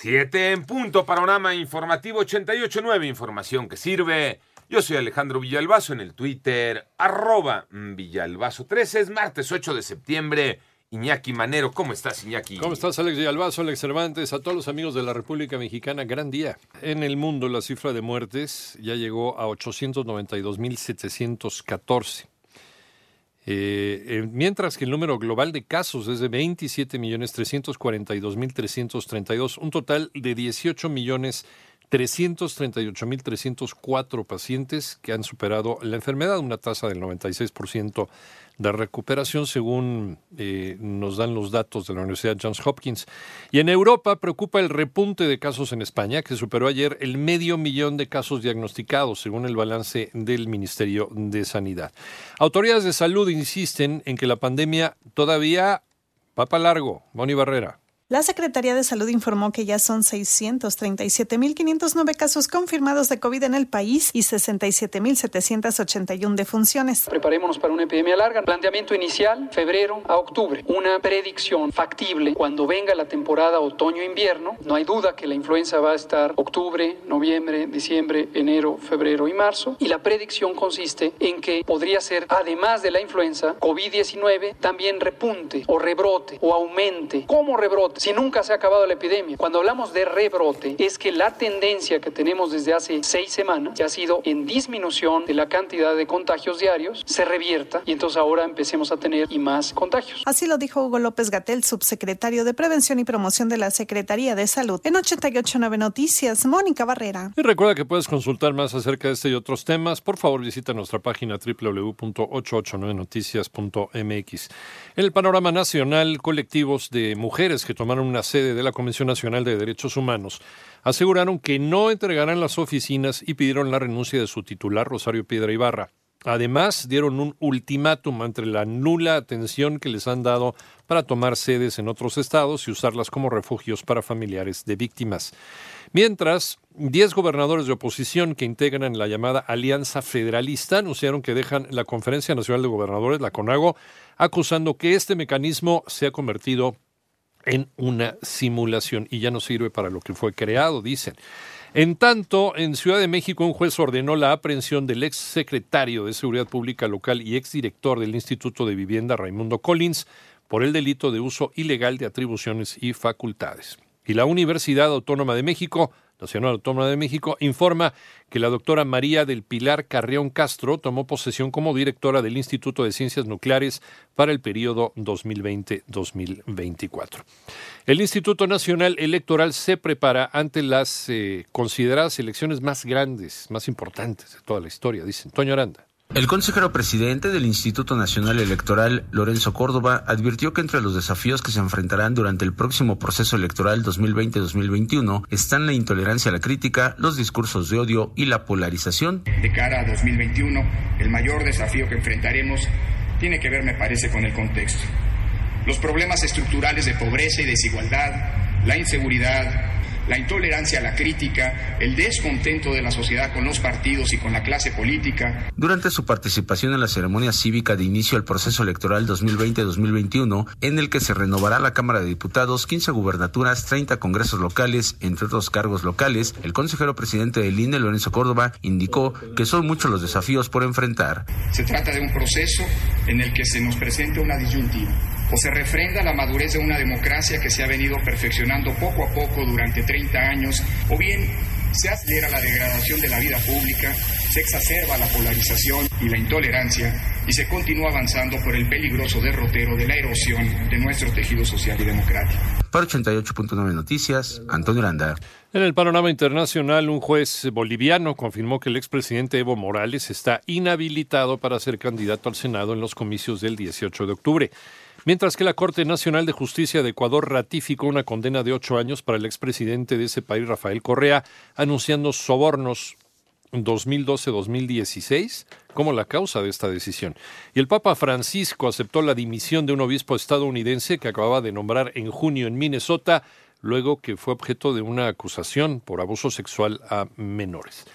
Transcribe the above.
Siete en punto, panorama informativo 88.9, información que sirve. Yo soy Alejandro Villalbazo en el Twitter, arroba Villalbazo13, es martes 8 de septiembre. Iñaki Manero, ¿cómo estás, Iñaki? ¿Cómo estás, Alex Villalbazo, Alex Cervantes? A todos los amigos de la República Mexicana, gran día. En el mundo, la cifra de muertes ya llegó a 892.714. Eh, eh, mientras que el número global de casos es de 27.342.332, un total de 18.338.304 pacientes que han superado la enfermedad, una tasa del 96% de recuperación, según eh, nos dan los datos de la Universidad Johns Hopkins. Y en Europa preocupa el repunte de casos en España, que superó ayer el medio millón de casos diagnosticados, según el balance del Ministerio de Sanidad. Autoridades de salud insisten en que la pandemia todavía va para largo. Moni Barrera. La Secretaría de Salud informó que ya son 637.509 casos confirmados de COVID en el país y 67.781 defunciones. Preparémonos para una epidemia larga. Planteamiento inicial, febrero a octubre. Una predicción factible cuando venga la temporada otoño-invierno. No hay duda que la influenza va a estar octubre, noviembre, diciembre, enero, febrero y marzo. Y la predicción consiste en que podría ser, además de la influenza, COVID-19 también repunte o rebrote o aumente. ¿Cómo rebrote? Si nunca se ha acabado la epidemia. Cuando hablamos de rebrote, es que la tendencia que tenemos desde hace seis semanas, que ha sido en disminución de la cantidad de contagios diarios, se revierta y entonces ahora empecemos a tener y más contagios. Así lo dijo Hugo López Gatel, subsecretario de Prevención y Promoción de la Secretaría de Salud. En 889 Noticias, Mónica Barrera. Y recuerda que puedes consultar más acerca de este y otros temas. Por favor, visita nuestra página www.889noticias.mx. En el panorama nacional, colectivos de mujeres que una sede de la Convención Nacional de Derechos Humanos aseguraron que no entregarán las oficinas y pidieron la renuncia de su titular, Rosario Piedra Ibarra. Además, dieron un ultimátum entre la nula atención que les han dado para tomar sedes en otros estados y usarlas como refugios para familiares de víctimas. Mientras, 10 gobernadores de oposición que integran la llamada Alianza Federalista anunciaron que dejan la Conferencia Nacional de Gobernadores, la CONAGO, acusando que este mecanismo se ha convertido en una simulación y ya no sirve para lo que fue creado, dicen. En tanto, en Ciudad de México un juez ordenó la aprehensión del ex secretario de Seguridad Pública Local y ex director del Instituto de Vivienda, Raimundo Collins, por el delito de uso ilegal de atribuciones y facultades. Y la Universidad Autónoma de México Nacional Autónoma de México, informa que la doctora María del Pilar Carrión Castro tomó posesión como directora del Instituto de Ciencias Nucleares para el periodo 2020-2024. El Instituto Nacional Electoral se prepara ante las eh, consideradas elecciones más grandes, más importantes de toda la historia, dice Antonio Aranda. El consejero presidente del Instituto Nacional Electoral, Lorenzo Córdoba, advirtió que entre los desafíos que se enfrentarán durante el próximo proceso electoral 2020-2021 están la intolerancia a la crítica, los discursos de odio y la polarización. De cara a 2021, el mayor desafío que enfrentaremos tiene que ver, me parece, con el contexto. Los problemas estructurales de pobreza y desigualdad, la inseguridad, la intolerancia a la crítica, el descontento de la sociedad con los partidos y con la clase política. Durante su participación en la ceremonia cívica de inicio al proceso electoral 2020-2021, en el que se renovará la Cámara de Diputados, 15 gubernaturas, 30 congresos locales, entre otros cargos locales, el consejero presidente del INE, Lorenzo Córdoba, indicó que son muchos los desafíos por enfrentar. Se trata de un proceso en el que se nos presenta una disyuntiva o se refrenda la madurez de una democracia que se ha venido perfeccionando poco a poco durante 30 años, o bien se acelera la degradación de la vida pública, se exacerba la polarización y la intolerancia y se continúa avanzando por el peligroso derrotero de la erosión de nuestro tejido social y democrático. Para 88.9 Noticias, Antonio Aranda. En el panorama internacional, un juez boliviano confirmó que el expresidente Evo Morales está inhabilitado para ser candidato al Senado en los comicios del 18 de octubre mientras que la Corte Nacional de Justicia de Ecuador ratificó una condena de ocho años para el expresidente de ese país, Rafael Correa, anunciando sobornos 2012-2016 como la causa de esta decisión. Y el Papa Francisco aceptó la dimisión de un obispo estadounidense que acababa de nombrar en junio en Minnesota, luego que fue objeto de una acusación por abuso sexual a menores.